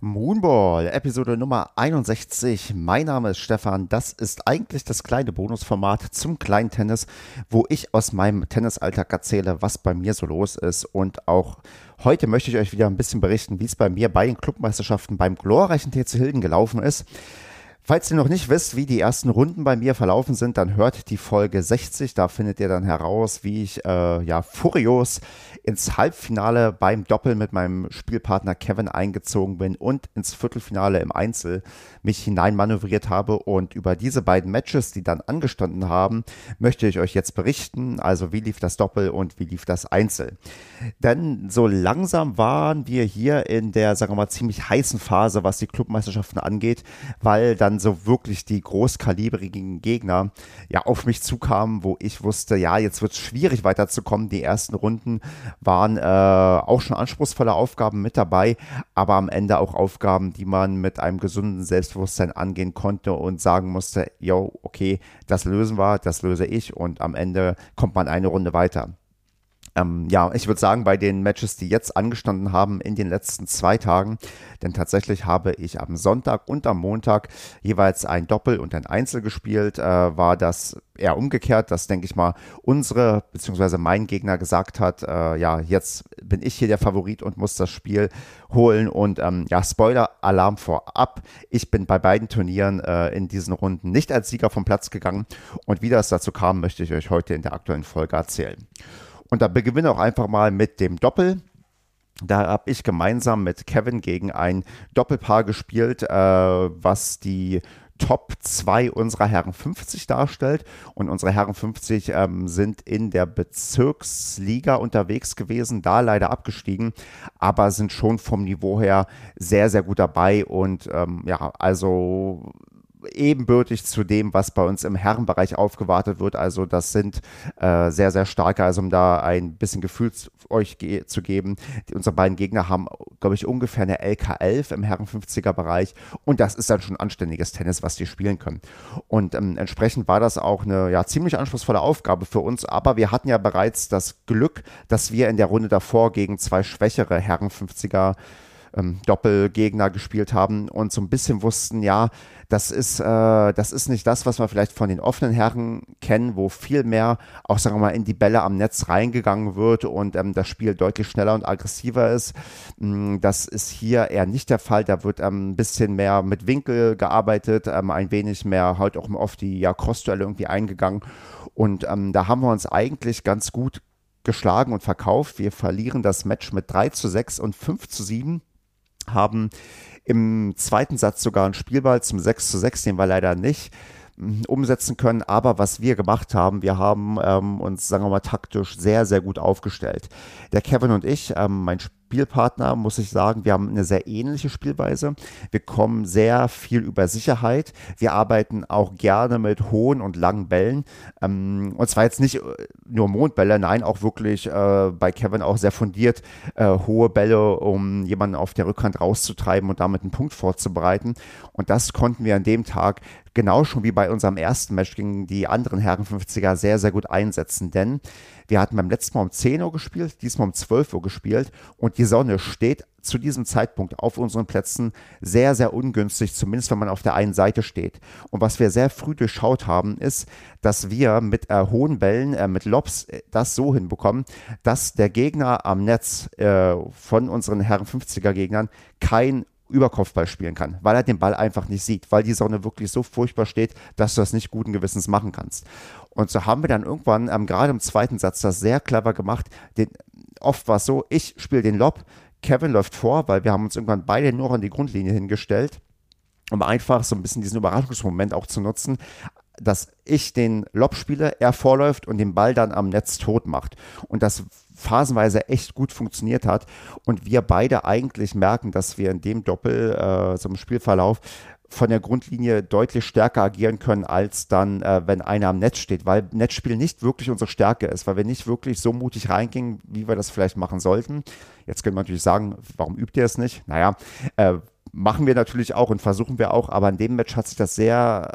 Moonball, Episode Nummer 61. Mein Name ist Stefan. Das ist eigentlich das kleine Bonusformat zum kleinen Tennis, wo ich aus meinem Tennisalltag erzähle, was bei mir so los ist. Und auch heute möchte ich euch wieder ein bisschen berichten, wie es bei mir bei den Clubmeisterschaften beim glorreichen TC Hilden gelaufen ist. Falls ihr noch nicht wisst, wie die ersten Runden bei mir verlaufen sind, dann hört die Folge 60. Da findet ihr dann heraus, wie ich äh, ja furios ins Halbfinale beim Doppel mit meinem Spielpartner Kevin eingezogen bin und ins Viertelfinale im Einzel mich hineinmanövriert habe. Und über diese beiden Matches, die dann angestanden haben, möchte ich euch jetzt berichten. Also wie lief das Doppel und wie lief das Einzel. Denn so langsam waren wir hier in der, sagen wir mal, ziemlich heißen Phase, was die Clubmeisterschaften angeht, weil dann so wirklich die großkalibrigen Gegner ja auf mich zukamen, wo ich wusste, ja, jetzt wird es schwierig weiterzukommen. Die ersten Runden waren äh, auch schon anspruchsvolle Aufgaben mit dabei, aber am Ende auch Aufgaben, die man mit einem gesunden Selbstbewusstsein angehen konnte und sagen musste, yo, okay, das lösen wir, das löse ich und am Ende kommt man eine Runde weiter. Ähm, ja, ich würde sagen, bei den Matches, die jetzt angestanden haben in den letzten zwei Tagen, denn tatsächlich habe ich am Sonntag und am Montag jeweils ein Doppel und ein Einzel gespielt, äh, war das eher umgekehrt, dass, denke ich mal, unsere bzw. mein Gegner gesagt hat, äh, ja, jetzt bin ich hier der Favorit und muss das Spiel holen und ähm, ja, Spoiler-Alarm vorab, ich bin bei beiden Turnieren äh, in diesen Runden nicht als Sieger vom Platz gegangen und wie das dazu kam, möchte ich euch heute in der aktuellen Folge erzählen. Und da beginnen wir auch einfach mal mit dem Doppel. Da habe ich gemeinsam mit Kevin gegen ein Doppelpaar gespielt, äh, was die Top 2 unserer Herren 50 darstellt. Und unsere Herren 50 ähm, sind in der Bezirksliga unterwegs gewesen, da leider abgestiegen, aber sind schon vom Niveau her sehr, sehr gut dabei. Und ähm, ja, also ebenbürtig zu dem, was bei uns im Herrenbereich aufgewartet wird. Also das sind äh, sehr, sehr starke, also um da ein bisschen Gefühl euch ge zu geben. Die, unsere beiden Gegner haben, glaube ich, ungefähr eine LK11 im Herren 50er Bereich und das ist dann schon anständiges Tennis, was die spielen können. Und ähm, entsprechend war das auch eine ja, ziemlich anspruchsvolle Aufgabe für uns, aber wir hatten ja bereits das Glück, dass wir in der Runde davor gegen zwei schwächere Herren 50er ähm, Doppelgegner gespielt haben und so ein bisschen wussten, ja, das ist, äh, das ist nicht das, was wir vielleicht von den offenen Herren kennen, wo viel mehr auch, sagen wir mal, in die Bälle am Netz reingegangen wird und ähm, das Spiel deutlich schneller und aggressiver ist. Mm, das ist hier eher nicht der Fall. Da wird ähm, ein bisschen mehr mit Winkel gearbeitet, ähm, ein wenig mehr halt auch auf die ja, Crossduelle irgendwie eingegangen. Und ähm, da haben wir uns eigentlich ganz gut geschlagen und verkauft. Wir verlieren das Match mit 3 zu 6 und 5 zu 7 haben im zweiten Satz sogar einen Spielball zum 6 zu 6, den wir leider nicht hm, umsetzen können. Aber was wir gemacht haben, wir haben ähm, uns, sagen wir mal, taktisch sehr, sehr gut aufgestellt. Der Kevin und ich, ähm, mein Spielpartner, muss ich sagen, wir haben eine sehr ähnliche Spielweise. Wir kommen sehr viel über Sicherheit. Wir arbeiten auch gerne mit hohen und langen Bällen. Ähm, und zwar jetzt nicht äh, nur Mondbälle, nein, auch wirklich äh, bei Kevin auch sehr fundiert äh, hohe Bälle, um jemanden auf der Rückhand rauszutreiben und damit einen Punkt vorzubereiten. Und das konnten wir an dem Tag genau schon wie bei unserem ersten Match gegen die anderen Herren 50er sehr, sehr gut einsetzen. Denn wir hatten beim letzten Mal um 10 Uhr gespielt, diesmal um 12 Uhr gespielt und die Sonne steht zu diesem Zeitpunkt auf unseren Plätzen sehr, sehr ungünstig, zumindest wenn man auf der einen Seite steht. Und was wir sehr früh durchschaut haben, ist, dass wir mit äh, hohen Bällen, äh, mit Lobs äh, das so hinbekommen, dass der Gegner am Netz äh, von unseren Herren 50er Gegnern kein Überkopfball spielen kann, weil er den Ball einfach nicht sieht, weil die Sonne wirklich so furchtbar steht, dass du das nicht guten Gewissens machen kannst. Und so haben wir dann irgendwann, ähm, gerade im zweiten Satz, das sehr clever gemacht. Den, oft war es so, ich spiele den Lob, Kevin läuft vor, weil wir haben uns irgendwann beide nur an die Grundlinie hingestellt, um einfach so ein bisschen diesen Überraschungsmoment auch zu nutzen dass ich den Lob spiele, er vorläuft und den Ball dann am Netz tot macht. Und das phasenweise echt gut funktioniert hat und wir beide eigentlich merken, dass wir in dem Doppel, äh, so im Spielverlauf, von der Grundlinie deutlich stärker agieren können, als dann, äh, wenn einer am Netz steht, weil Netzspiel nicht wirklich unsere Stärke ist, weil wir nicht wirklich so mutig reingingen, wie wir das vielleicht machen sollten. Jetzt können wir natürlich sagen, warum übt ihr es nicht? Naja, äh, machen wir natürlich auch und versuchen wir auch, aber in dem Match hat sich das sehr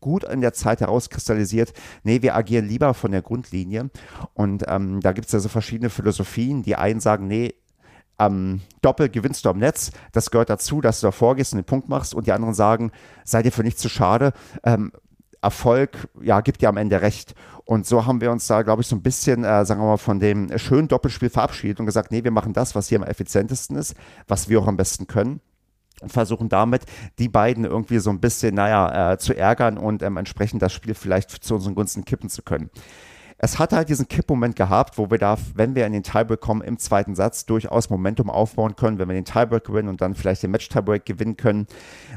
gut in der Zeit herauskristallisiert. Nee, wir agieren lieber von der Grundlinie und ähm, da gibt es ja so verschiedene Philosophien. Die einen sagen, nee, am Doppel gewinnst du am Netz. Das gehört dazu, dass du da vorgehst und den Punkt machst und die anderen sagen, sei dir für nichts zu schade. Ähm, Erfolg, ja, gibt dir am Ende recht. Und so haben wir uns da, glaube ich, so ein bisschen, äh, sagen wir mal, von dem schönen Doppelspiel verabschiedet und gesagt, nee, wir machen das, was hier am effizientesten ist, was wir auch am besten können versuchen damit die beiden irgendwie so ein bisschen, naja, äh, zu ärgern und ähm, entsprechend das Spiel vielleicht zu unseren Gunsten kippen zu können. Es hat halt diesen Kippmoment gehabt, wo wir da, wenn wir in den Tiebreak kommen, im zweiten Satz durchaus Momentum aufbauen können, wenn wir den Tiebreak gewinnen und dann vielleicht den Match-Tiebreak gewinnen können.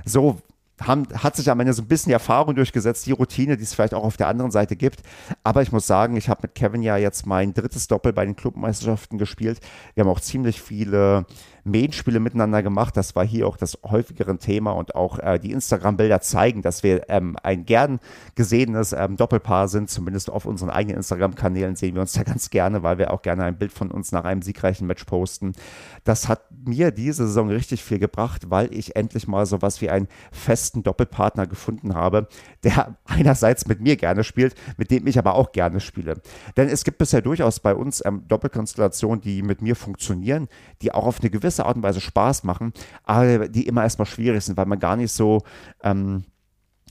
So haben, hat sich am Ende so ein bisschen die Erfahrung durchgesetzt, die Routine, die es vielleicht auch auf der anderen Seite gibt. Aber ich muss sagen, ich habe mit Kevin ja jetzt mein drittes Doppel bei den Clubmeisterschaften gespielt. Wir haben auch ziemlich viele Main-Spiele miteinander gemacht. Das war hier auch das häufigere Thema und auch äh, die Instagram-Bilder zeigen, dass wir ähm, ein gern gesehenes ähm, Doppelpaar sind. Zumindest auf unseren eigenen Instagram-Kanälen sehen wir uns da ganz gerne, weil wir auch gerne ein Bild von uns nach einem siegreichen Match posten. Das hat mir diese Saison richtig viel gebracht, weil ich endlich mal so was wie einen festen Doppelpartner gefunden habe, der einerseits mit mir gerne spielt, mit dem ich aber auch gerne spiele. Denn es gibt bisher durchaus bei uns ähm, Doppelkonstellationen, die mit mir funktionieren, die auch auf eine gewisse gewisse Art und Weise Spaß machen, aber die immer erstmal schwierig sind, weil man gar nicht so, ähm,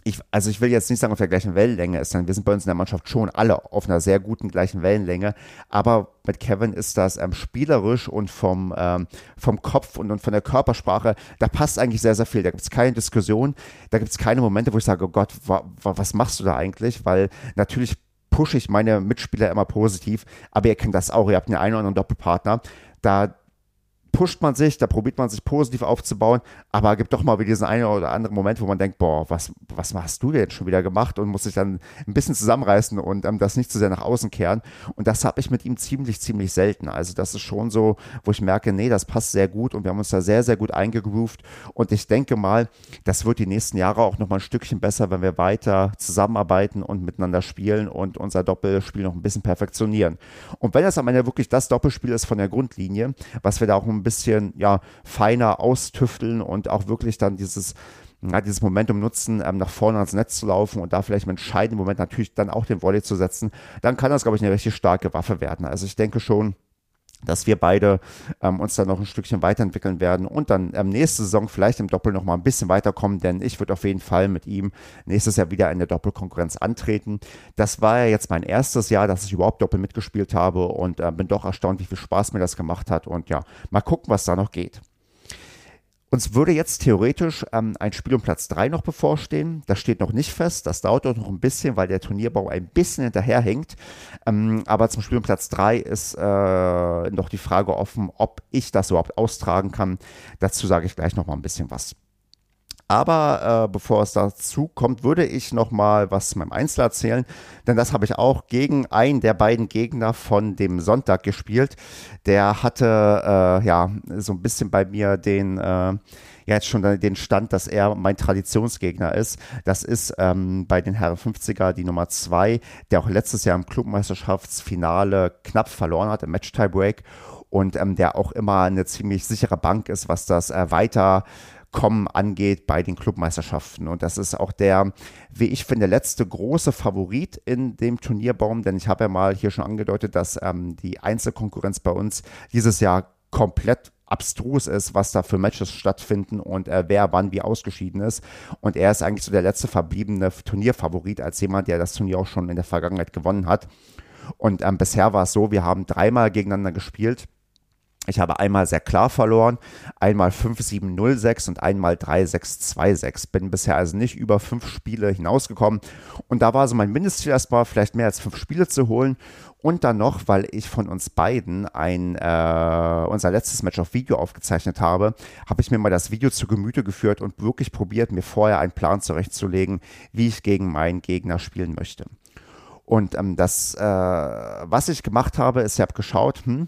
ich, also ich will jetzt nicht sagen auf der gleichen Wellenlänge ist, denn wir sind bei uns in der Mannschaft schon alle auf einer sehr guten gleichen Wellenlänge, aber mit Kevin ist das ähm, spielerisch und vom, ähm, vom Kopf und, und von der Körpersprache, da passt eigentlich sehr, sehr viel. Da gibt es keine Diskussion, da gibt es keine Momente, wo ich sage, oh Gott, wa, wa, was machst du da eigentlich? Weil natürlich pushe ich meine Mitspieler immer positiv, aber ihr kennt das auch, ihr habt einen einen oder anderen Doppelpartner, da pusht man sich, da probiert man sich positiv aufzubauen, aber gibt doch mal wieder diesen einen oder anderen Moment, wo man denkt, boah, was, was hast du denn schon wieder gemacht und muss sich dann ein bisschen zusammenreißen und ähm, das nicht zu sehr nach außen kehren. Und das habe ich mit ihm ziemlich, ziemlich selten. Also das ist schon so, wo ich merke, nee, das passt sehr gut und wir haben uns da sehr, sehr gut eingegroovt und ich denke mal, das wird die nächsten Jahre auch noch mal ein Stückchen besser, wenn wir weiter zusammenarbeiten und miteinander spielen und unser Doppelspiel noch ein bisschen perfektionieren. Und wenn das am Ende wirklich das Doppelspiel ist von der Grundlinie, was wir da auch ein bisschen ja, feiner austüfteln und auch wirklich dann dieses ja, dieses Momentum nutzen, ähm, nach vorne ans Netz zu laufen und da vielleicht im entscheidenden Moment natürlich dann auch den Volley zu setzen, dann kann das, glaube ich, eine richtig starke Waffe werden. Also ich denke schon, dass wir beide ähm, uns dann noch ein Stückchen weiterentwickeln werden und dann ähm, nächste Saison vielleicht im Doppel noch mal ein bisschen weiterkommen, denn ich würde auf jeden Fall mit ihm nächstes Jahr wieder in der Doppelkonkurrenz antreten. Das war ja jetzt mein erstes Jahr, dass ich überhaupt Doppel mitgespielt habe und äh, bin doch erstaunt, wie viel Spaß mir das gemacht hat und ja, mal gucken, was da noch geht. Uns würde jetzt theoretisch ähm, ein Spiel um Platz 3 noch bevorstehen. Das steht noch nicht fest. Das dauert auch noch ein bisschen, weil der Turnierbau ein bisschen hinterherhängt. Ähm, aber zum Spiel um Platz 3 ist äh, noch die Frage offen, ob ich das überhaupt austragen kann. Dazu sage ich gleich noch mal ein bisschen was. Aber äh, bevor es dazu kommt, würde ich noch mal was zu meinem Einzel erzählen, denn das habe ich auch gegen einen der beiden Gegner von dem Sonntag gespielt. Der hatte äh, ja so ein bisschen bei mir den äh, ja jetzt schon den Stand, dass er mein Traditionsgegner ist. Das ist ähm, bei den Herren 50er die Nummer 2, der auch letztes Jahr im Clubmeisterschaftsfinale knapp verloren hat im Match-Tiebreak und ähm, der auch immer eine ziemlich sichere Bank ist, was das äh, weiter Kommen angeht bei den Clubmeisterschaften. Und das ist auch der, wie ich finde, letzte große Favorit in dem Turnierbaum, denn ich habe ja mal hier schon angedeutet, dass ähm, die Einzelkonkurrenz bei uns dieses Jahr komplett abstrus ist, was da für Matches stattfinden und äh, wer wann wie ausgeschieden ist. Und er ist eigentlich so der letzte verbliebene Turnierfavorit als jemand, der das Turnier auch schon in der Vergangenheit gewonnen hat. Und ähm, bisher war es so, wir haben dreimal gegeneinander gespielt ich habe einmal sehr klar verloren, einmal 5-7-0-6 und einmal 3-6-2-6. Bin bisher also nicht über fünf Spiele hinausgekommen. Und da war so mein Mindestziel erstmal, vielleicht mehr als fünf Spiele zu holen. Und dann noch, weil ich von uns beiden ein, äh, unser letztes Match auf Video aufgezeichnet habe, habe ich mir mal das Video zu Gemüte geführt und wirklich probiert, mir vorher einen Plan zurechtzulegen, wie ich gegen meinen Gegner spielen möchte. Und ähm, das, äh, was ich gemacht habe, ist, ich habe geschaut, hm,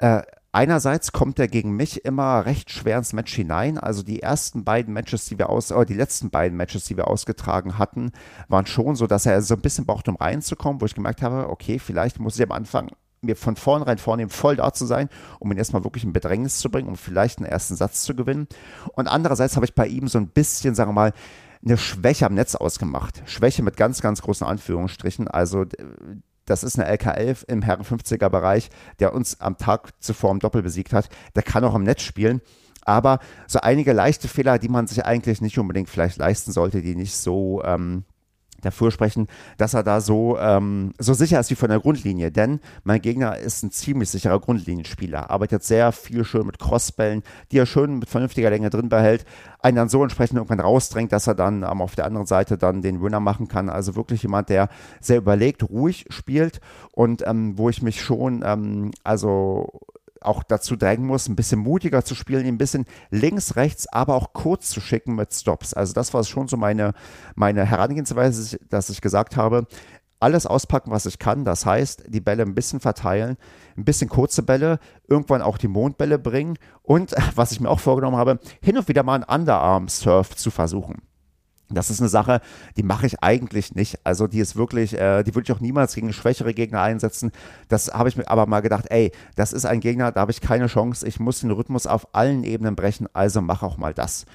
äh, Einerseits kommt er gegen mich immer recht schwer ins Match hinein. Also die ersten beiden Matches, die wir aus, oder die letzten beiden Matches, die wir ausgetragen hatten, waren schon so, dass er so ein bisschen braucht, um reinzukommen, wo ich gemerkt habe, okay, vielleicht muss ich am Anfang mir von vornherein vornehmen, voll da zu sein, um ihn erstmal wirklich in Bedrängnis zu bringen, um vielleicht einen ersten Satz zu gewinnen. Und andererseits habe ich bei ihm so ein bisschen, sagen wir mal, eine Schwäche am Netz ausgemacht. Schwäche mit ganz, ganz großen Anführungsstrichen. Also das ist eine LK11 im Herren 50er Bereich, der uns am Tag zuvor im Doppel besiegt hat. Der kann auch im Netz spielen. Aber so einige leichte Fehler, die man sich eigentlich nicht unbedingt vielleicht leisten sollte, die nicht so ähm, dafür sprechen, dass er da so, ähm, so sicher ist wie von der Grundlinie. Denn mein Gegner ist ein ziemlich sicherer Grundlinienspieler, arbeitet sehr viel schön mit Crossbällen, die er schön mit vernünftiger Länge drin behält, einen dann so entsprechend irgendwann rausdrängt, dass er dann ähm, auf der anderen Seite dann den Winner machen kann. Also wirklich jemand, der sehr überlegt, ruhig spielt und ähm, wo ich mich schon, ähm, also auch dazu drängen muss, ein bisschen mutiger zu spielen, ein bisschen links, rechts, aber auch kurz zu schicken mit Stops. Also das war schon so meine, meine Herangehensweise, dass ich gesagt habe, alles auspacken, was ich kann. Das heißt, die Bälle ein bisschen verteilen, ein bisschen kurze Bälle, irgendwann auch die Mondbälle bringen und, was ich mir auch vorgenommen habe, hin und wieder mal einen Underarm-Surf zu versuchen. Das ist eine Sache, die mache ich eigentlich nicht. Also die ist wirklich, äh, die würde ich auch niemals gegen schwächere Gegner einsetzen. Das habe ich mir aber mal gedacht, ey, das ist ein Gegner, da habe ich keine Chance. Ich muss den Rhythmus auf allen Ebenen brechen, also mache auch mal das.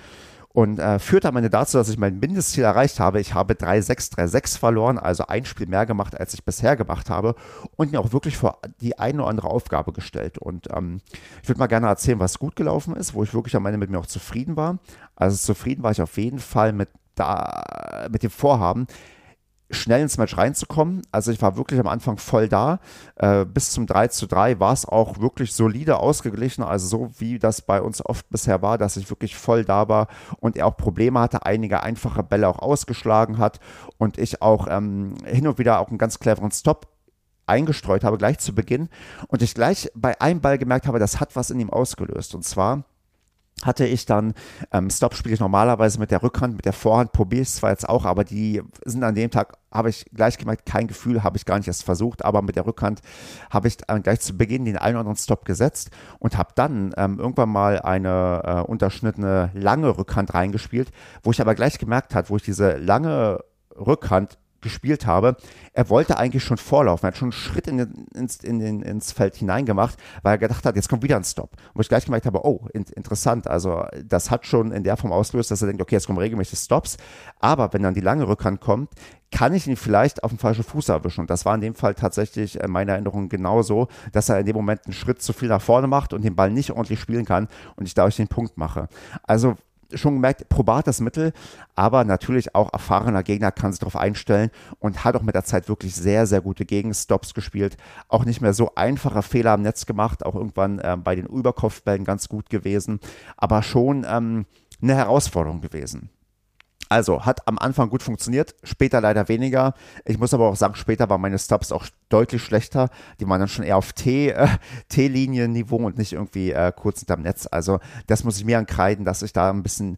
Und äh, führt am Ende dazu, dass ich mein Mindestziel erreicht habe. Ich habe 3-6, 3-6 verloren, also ein Spiel mehr gemacht, als ich bisher gemacht habe. Und mir auch wirklich vor die eine oder andere Aufgabe gestellt. Und ähm, ich würde mal gerne erzählen, was gut gelaufen ist, wo ich wirklich am Ende mit mir auch zufrieden war. Also zufrieden war ich auf jeden Fall mit da mit dem Vorhaben, schnell ins Match reinzukommen. Also ich war wirklich am Anfang voll da. Äh, bis zum 3 zu 3 war es auch wirklich solide ausgeglichen, also so wie das bei uns oft bisher war, dass ich wirklich voll da war und er auch Probleme hatte, einige einfache Bälle auch ausgeschlagen hat und ich auch ähm, hin und wieder auch einen ganz cleveren Stop eingestreut habe, gleich zu Beginn. Und ich gleich bei einem Ball gemerkt habe, das hat was in ihm ausgelöst. Und zwar hatte ich dann, ähm, Stop spiele ich normalerweise mit der Rückhand, mit der Vorhand, probiere ich es zwar jetzt auch, aber die sind an dem Tag, habe ich gleich gemerkt, kein Gefühl, habe ich gar nicht erst versucht, aber mit der Rückhand habe ich äh, gleich zu Beginn den einen oder anderen Stop gesetzt und habe dann ähm, irgendwann mal eine äh, unterschnittene lange Rückhand reingespielt, wo ich aber gleich gemerkt habe, wo ich diese lange Rückhand gespielt habe, er wollte eigentlich schon vorlaufen. Er hat schon einen Schritt in den, ins, in den, ins Feld hineingemacht, weil er gedacht hat, jetzt kommt wieder ein Stop. Wo ich gleich gemerkt habe, oh, in, interessant. Also das hat schon in der Form ausgelöst, dass er denkt, okay, jetzt kommen regelmäßig Stops. Aber wenn dann die lange Rückhand kommt, kann ich ihn vielleicht auf den falschen Fuß erwischen. Und das war in dem Fall tatsächlich in meiner Erinnerung genauso, dass er in dem Moment einen Schritt zu viel nach vorne macht und den Ball nicht ordentlich spielen kann und ich dadurch den Punkt mache. Also schon gemerkt, probates Mittel, aber natürlich auch erfahrener Gegner kann sich darauf einstellen und hat auch mit der Zeit wirklich sehr, sehr gute Gegenstops gespielt. Auch nicht mehr so einfache Fehler am Netz gemacht, auch irgendwann äh, bei den Überkopfbällen ganz gut gewesen, aber schon ähm, eine Herausforderung gewesen. Also hat am Anfang gut funktioniert, später leider weniger. Ich muss aber auch sagen, später waren meine Stops auch deutlich schlechter. Die waren dann schon eher auf T, äh, T-Linienniveau und nicht irgendwie äh, kurz hinterm Netz. Also das muss ich mir ankreiden, dass ich da ein bisschen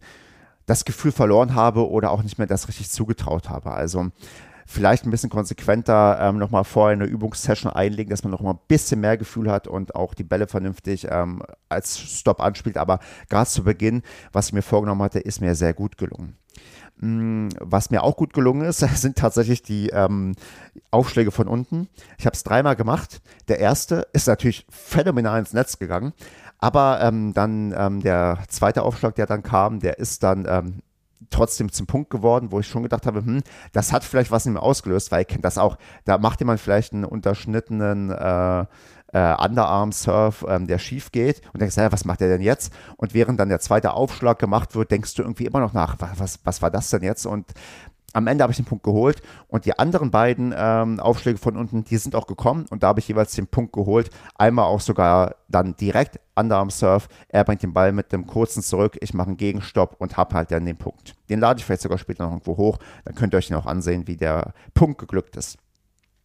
das Gefühl verloren habe oder auch nicht mehr das richtig zugetraut habe. Also vielleicht ein bisschen konsequenter ähm, nochmal vorher eine Übungssession einlegen, dass man nochmal ein bisschen mehr Gefühl hat und auch die Bälle vernünftig ähm, als Stop anspielt. Aber gerade zu Beginn, was ich mir vorgenommen hatte, ist mir sehr gut gelungen. Mm, was mir auch gut gelungen ist, sind tatsächlich die ähm, Aufschläge von unten. Ich habe es dreimal gemacht. Der erste ist natürlich phänomenal ins Netz gegangen. Aber ähm, dann ähm, der zweite Aufschlag, der dann kam, der ist dann ähm, trotzdem zum Punkt geworden, wo ich schon gedacht habe, hm, das hat vielleicht was in mir ausgelöst, weil ihr kennt das auch. Da macht jemand vielleicht einen unterschnittenen äh, äh, Underarm-Surf, ähm, der schief geht und denkst, ja, was macht der denn jetzt? Und während dann der zweite Aufschlag gemacht wird, denkst du irgendwie immer noch nach, was, was war das denn jetzt? Und am Ende habe ich den Punkt geholt und die anderen beiden ähm, Aufschläge von unten, die sind auch gekommen und da habe ich jeweils den Punkt geholt. Einmal auch sogar dann direkt Underarm Surf. Er bringt den Ball mit dem kurzen zurück, ich mache einen Gegenstopp und habe halt dann den Punkt. Den lade ich vielleicht sogar später noch irgendwo hoch, dann könnt ihr euch ihn auch ansehen, wie der Punkt geglückt ist.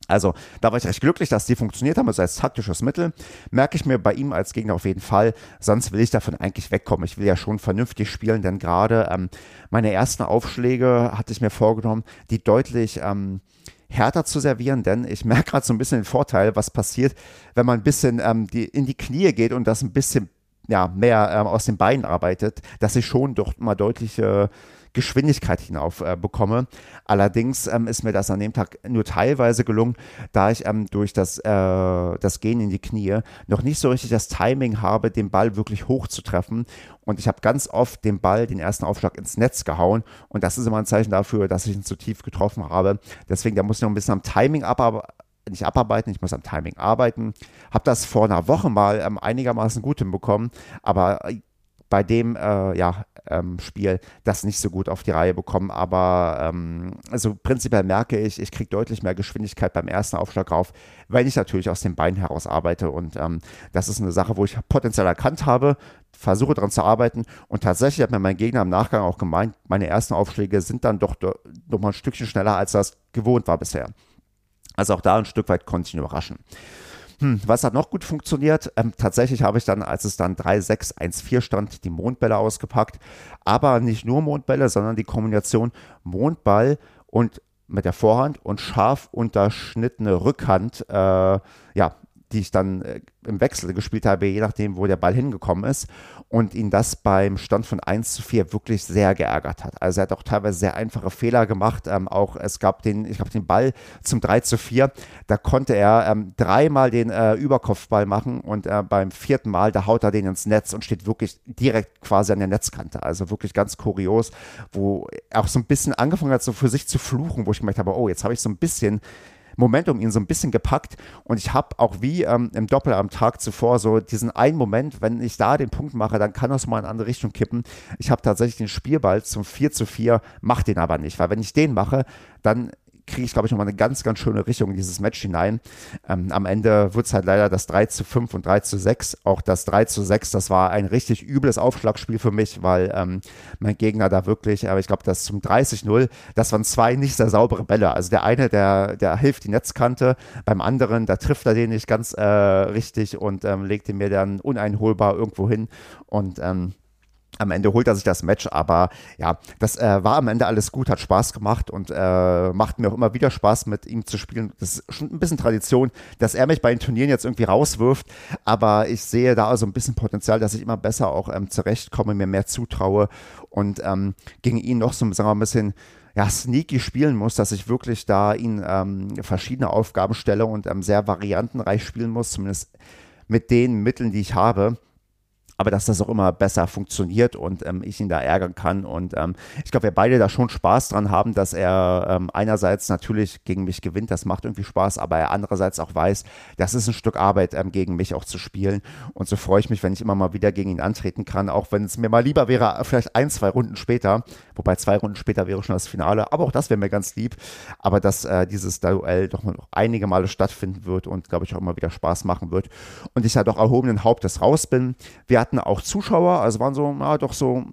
Also da war ich recht glücklich, dass die funktioniert haben, also als taktisches Mittel. Merke ich mir bei ihm als Gegner auf jeden Fall, sonst will ich davon eigentlich wegkommen. Ich will ja schon vernünftig spielen, denn gerade ähm, meine ersten Aufschläge hatte ich mir vorgenommen, die deutlich ähm, härter zu servieren, denn ich merke gerade so ein bisschen den Vorteil, was passiert, wenn man ein bisschen ähm, die, in die Knie geht und das ein bisschen ja, mehr ähm, aus den Beinen arbeitet, dass ich schon doch mal deutliche Geschwindigkeit hinauf äh, bekomme. Allerdings ähm, ist mir das an dem Tag nur teilweise gelungen, da ich ähm, durch das, äh, das Gehen in die Knie noch nicht so richtig das Timing habe, den Ball wirklich hoch zu treffen. Und ich habe ganz oft den Ball, den ersten Aufschlag ins Netz gehauen. Und das ist immer ein Zeichen dafür, dass ich ihn zu tief getroffen habe. Deswegen, da muss ich noch ein bisschen am Timing nicht abarbeiten, ich muss am Timing arbeiten. Habe das vor einer Woche mal ähm, einigermaßen gut hinbekommen, aber bei dem äh, ja, ähm, Spiel das nicht so gut auf die Reihe bekommen. Aber ähm, also prinzipiell merke ich, ich kriege deutlich mehr Geschwindigkeit beim ersten Aufschlag rauf, weil ich natürlich aus dem Bein heraus arbeite. Und ähm, das ist eine Sache, wo ich potenziell erkannt habe, versuche daran zu arbeiten. Und tatsächlich hat mir mein Gegner im Nachgang auch gemeint, meine ersten Aufschläge sind dann doch noch mal ein Stückchen schneller, als das gewohnt war bisher. Also auch da ein Stück weit konnte ich ihn überraschen. Hm, was hat noch gut funktioniert? Ähm, tatsächlich habe ich dann, als es dann 3-6-1-4 stand, die Mondbälle ausgepackt. Aber nicht nur Mondbälle, sondern die Kombination Mondball und mit der Vorhand und scharf unterschnittene Rückhand, äh, ja, die ich dann äh, im Wechsel gespielt habe, je nachdem, wo der Ball hingekommen ist. Und ihn das beim Stand von 1 zu 4 wirklich sehr geärgert hat. Also er hat auch teilweise sehr einfache Fehler gemacht. Ähm, auch es gab den, ich glaube, den Ball zum 3 zu 4. Da konnte er ähm, dreimal den äh, Überkopfball machen und äh, beim vierten Mal, da haut er den ins Netz und steht wirklich direkt quasi an der Netzkante. Also wirklich ganz kurios, wo er auch so ein bisschen angefangen hat, so für sich zu fluchen, wo ich gemerkt habe, oh, jetzt habe ich so ein bisschen Momentum ihn so ein bisschen gepackt. Und ich habe auch wie ähm, im Doppel am Tag zuvor so diesen einen Moment, wenn ich da den Punkt mache, dann kann das mal in eine andere Richtung kippen. Ich habe tatsächlich den Spielball zum 4 zu 4, mache den aber nicht, weil wenn ich den mache, dann kriege ich, glaube ich, nochmal eine ganz, ganz schöne Richtung in dieses Match hinein. Ähm, am Ende wird es halt leider das 3 zu 5 und 3 zu 6. Auch das 3 zu 6, das war ein richtig übles Aufschlagspiel für mich, weil ähm, mein Gegner da wirklich, aber ich glaube, das zum 30-0, das waren zwei nicht sehr saubere Bälle. Also der eine, der, der hilft die Netzkante, beim anderen, da trifft er den nicht ganz äh, richtig und ähm, legt ihn mir dann uneinholbar irgendwo hin. Und ähm, am Ende holt er sich das Match, aber ja, das äh, war am Ende alles gut, hat Spaß gemacht und äh, macht mir auch immer wieder Spaß, mit ihm zu spielen. Das ist schon ein bisschen Tradition, dass er mich bei den Turnieren jetzt irgendwie rauswirft, aber ich sehe da also ein bisschen Potenzial, dass ich immer besser auch ähm, zurechtkomme, mir mehr zutraue und ähm, gegen ihn noch so, sagen wir mal, ein bisschen ja, sneaky spielen muss, dass ich wirklich da ihn ähm, verschiedene Aufgaben stelle und ähm, sehr variantenreich spielen muss, zumindest mit den Mitteln, die ich habe aber dass das auch immer besser funktioniert und ähm, ich ihn da ärgern kann. Und ähm, ich glaube, wir beide da schon Spaß dran haben, dass er ähm, einerseits natürlich gegen mich gewinnt, das macht irgendwie Spaß, aber er andererseits auch weiß, das ist ein Stück Arbeit, ähm, gegen mich auch zu spielen. Und so freue ich mich, wenn ich immer mal wieder gegen ihn antreten kann, auch wenn es mir mal lieber wäre, vielleicht ein, zwei Runden später, wobei zwei Runden später wäre schon das Finale, aber auch das wäre mir ganz lieb. Aber dass äh, dieses Duell doch noch einige Male stattfinden wird und glaube ich auch immer wieder Spaß machen wird. Und ich ja doch erhobenen Hauptes raus bin. Wir hatten auch Zuschauer, also waren so, na, doch so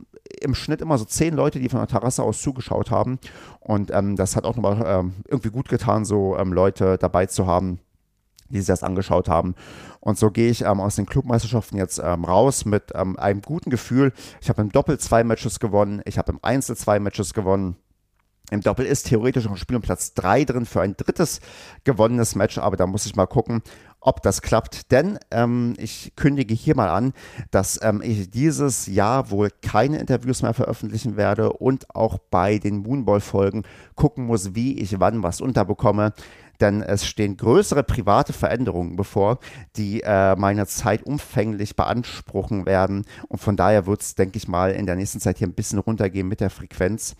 im Schnitt immer so zehn Leute, die von der Terrasse aus zugeschaut haben. Und ähm, das hat auch nochmal ähm, irgendwie gut getan, so ähm, Leute dabei zu haben, die sich das angeschaut haben. Und so gehe ich ähm, aus den Clubmeisterschaften jetzt ähm, raus mit ähm, einem guten Gefühl. Ich habe im Doppel zwei Matches gewonnen, ich habe im Einzel zwei Matches gewonnen. Im Doppel ist theoretisch noch ein Spiel um Platz 3 drin für ein drittes gewonnenes Match, aber da muss ich mal gucken, ob das klappt. Denn ähm, ich kündige hier mal an, dass ähm, ich dieses Jahr wohl keine Interviews mehr veröffentlichen werde und auch bei den Moonball-Folgen gucken muss, wie ich wann was unterbekomme. Denn es stehen größere private Veränderungen bevor, die äh, meine Zeit umfänglich beanspruchen werden. Und von daher wird es, denke ich mal, in der nächsten Zeit hier ein bisschen runtergehen mit der Frequenz.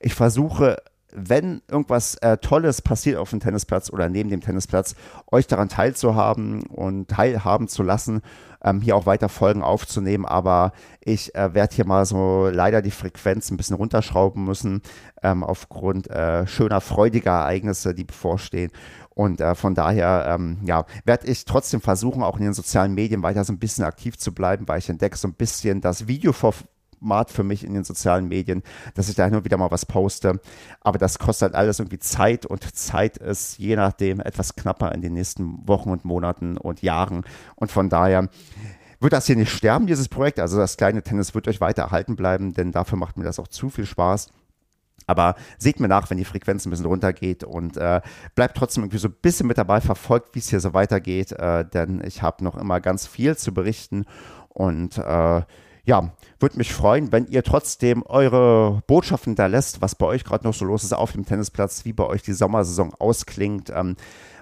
Ich versuche wenn irgendwas äh, Tolles passiert auf dem Tennisplatz oder neben dem Tennisplatz, euch daran teilzuhaben und teilhaben zu lassen, ähm, hier auch weiter Folgen aufzunehmen. Aber ich äh, werde hier mal so leider die Frequenz ein bisschen runterschrauben müssen, ähm, aufgrund äh, schöner, freudiger Ereignisse, die bevorstehen. Und äh, von daher, ähm, ja, werde ich trotzdem versuchen, auch in den sozialen Medien weiter so ein bisschen aktiv zu bleiben, weil ich entdecke so ein bisschen das Video vor Format für mich in den sozialen Medien, dass ich da hin und wieder mal was poste. Aber das kostet halt alles irgendwie Zeit und Zeit ist je nachdem etwas knapper in den nächsten Wochen und Monaten und Jahren. Und von daher wird das hier nicht sterben, dieses Projekt. Also das kleine Tennis wird euch weiter erhalten bleiben, denn dafür macht mir das auch zu viel Spaß. Aber seht mir nach, wenn die Frequenz ein bisschen runtergeht und äh, bleibt trotzdem irgendwie so ein bisschen mit dabei, verfolgt, wie es hier so weitergeht, äh, denn ich habe noch immer ganz viel zu berichten und äh, ja, würde mich freuen, wenn ihr trotzdem eure Botschaften da lässt, was bei euch gerade noch so los ist auf dem Tennisplatz, wie bei euch die Sommersaison ausklingt. Ähm,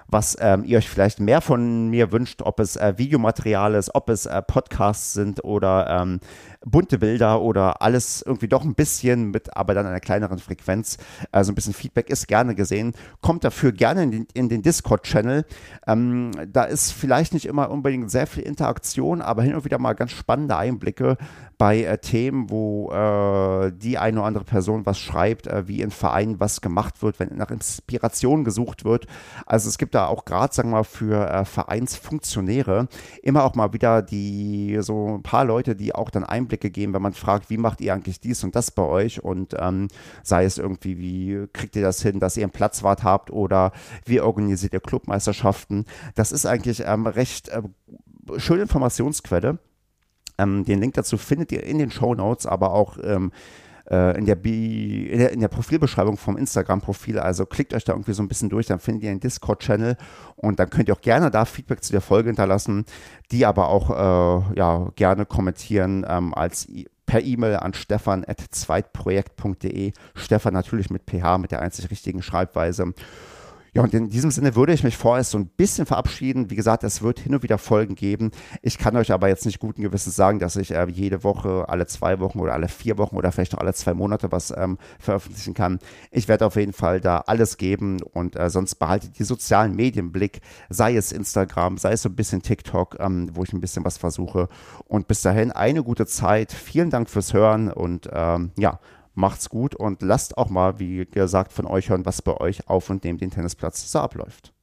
was ähm, ihr euch vielleicht mehr von mir wünscht, ob es äh, Videomaterial ist, ob es äh, Podcasts sind oder ähm, bunte Bilder oder alles irgendwie doch ein bisschen mit, aber dann einer kleineren Frequenz. Also ein bisschen Feedback ist gerne gesehen. Kommt dafür gerne in den, in den Discord-Channel. Ähm, da ist vielleicht nicht immer unbedingt sehr viel Interaktion, aber hin und wieder mal ganz spannende Einblicke bei äh, Themen, wo äh, die eine oder andere Person was schreibt, äh, wie in Vereinen was gemacht wird, wenn nach Inspiration gesucht wird. Also es gibt da auch gerade, sagen wir mal, für äh, Vereinsfunktionäre immer auch mal wieder die so ein paar Leute, die auch dann Einblicke geben, wenn man fragt, wie macht ihr eigentlich dies und das bei euch und ähm, sei es irgendwie, wie kriegt ihr das hin, dass ihr einen Platzwart habt oder wie organisiert ihr Clubmeisterschaften. Das ist eigentlich ähm, recht äh, schöne Informationsquelle. Ähm, den Link dazu findet ihr in den Show Notes, aber auch ähm, äh, in, der in, der, in der Profilbeschreibung vom Instagram-Profil. Also klickt euch da irgendwie so ein bisschen durch, dann findet ihr einen Discord-Channel und dann könnt ihr auch gerne da Feedback zu der Folge hinterlassen, die aber auch äh, ja, gerne kommentieren ähm, als per E-Mail an stefan.zweitprojekt.de. Stefan natürlich mit PH, mit der einzig richtigen Schreibweise. Ja, und in diesem Sinne würde ich mich vorerst so ein bisschen verabschieden. Wie gesagt, es wird hin und wieder Folgen geben. Ich kann euch aber jetzt nicht guten Gewissens sagen, dass ich äh, jede Woche, alle zwei Wochen oder alle vier Wochen oder vielleicht noch alle zwei Monate was ähm, veröffentlichen kann. Ich werde auf jeden Fall da alles geben und äh, sonst behaltet die sozialen Medien Blick, sei es Instagram, sei es so ein bisschen TikTok, ähm, wo ich ein bisschen was versuche. Und bis dahin eine gute Zeit. Vielen Dank fürs Hören und ähm, ja, Macht's gut und lasst auch mal, wie gesagt, von euch hören, was bei euch auf und neben dem Tennisplatz so abläuft.